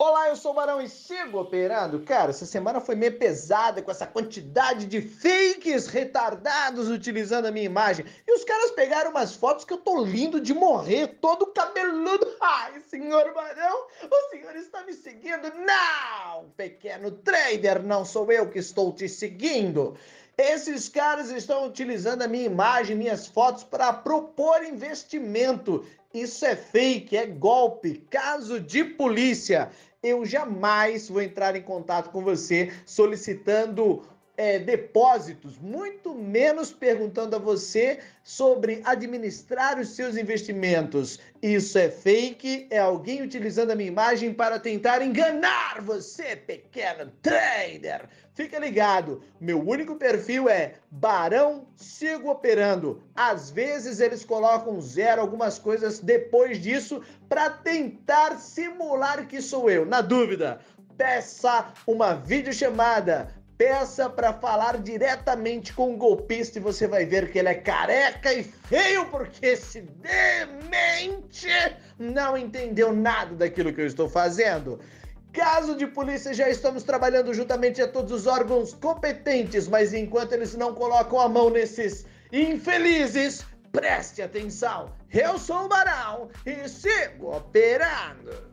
Olá, eu sou o Barão e sigo operando. Cara, essa semana foi meio pesada com essa quantidade de fakes retardados utilizando a minha imagem. E os caras pegaram umas fotos que eu tô lindo de morrer, todo cabeludo. Ai, senhor Barão, o senhor está me seguindo? Não, pequeno trader, não sou eu que estou te seguindo. Esses caras estão utilizando a minha imagem, minhas fotos para propor investimento. Isso é fake, é golpe, caso de polícia. Eu jamais vou entrar em contato com você solicitando é, depósitos, muito menos perguntando a você sobre administrar os seus investimentos. Isso é fake, é alguém utilizando a minha imagem para tentar enganar você, pequeno trader. Fica ligado, meu único perfil é Barão Sigo Operando. Às vezes eles colocam zero, algumas coisas depois disso, para tentar simular que sou eu. Na dúvida, peça uma videochamada Peça para falar diretamente com o golpista e você vai ver que ele é careca e feio, porque esse demente não entendeu nada daquilo que eu estou fazendo. Caso de polícia, já estamos trabalhando juntamente a todos os órgãos competentes, mas enquanto eles não colocam a mão nesses infelizes, preste atenção. Eu sou o Barão e sigo operando.